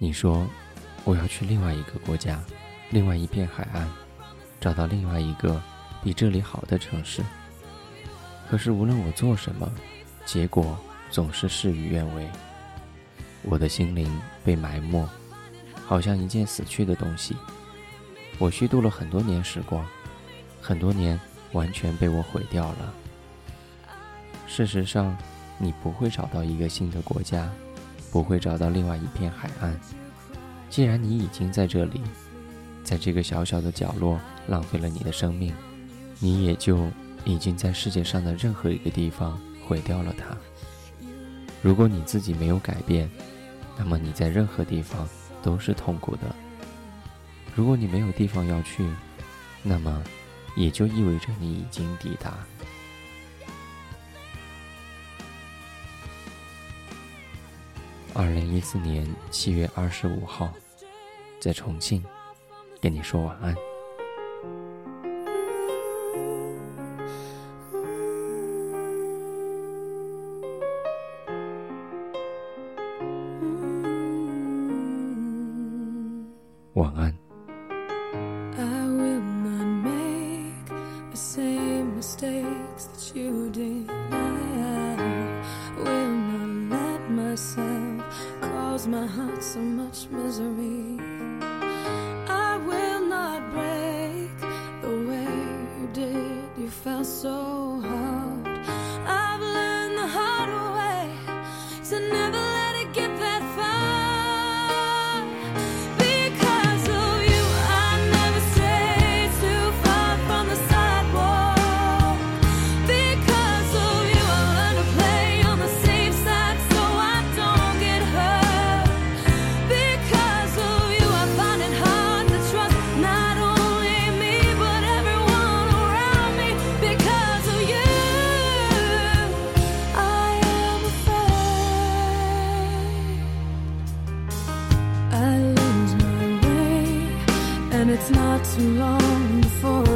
你说我要去另外一个国家，另外一片海岸，找到另外一个比这里好的城市。可是无论我做什么，结果总是事与愿违。我的心灵被埋没，好像一件死去的东西。我虚度了很多年时光，很多年完全被我毁掉了。事实上，你不会找到一个新的国家。不会找到另外一片海岸。既然你已经在这里，在这个小小的角落浪费了你的生命，你也就已经在世界上的任何一个地方毁掉了它。如果你自己没有改变，那么你在任何地方都是痛苦的。如果你没有地方要去，那么也就意味着你已经抵达。二零一四年七月二十五号，在重庆，跟你说晚安。晚安。Cause my heart so much misery. I will not break the way you did. You felt so hard. And it's not too long before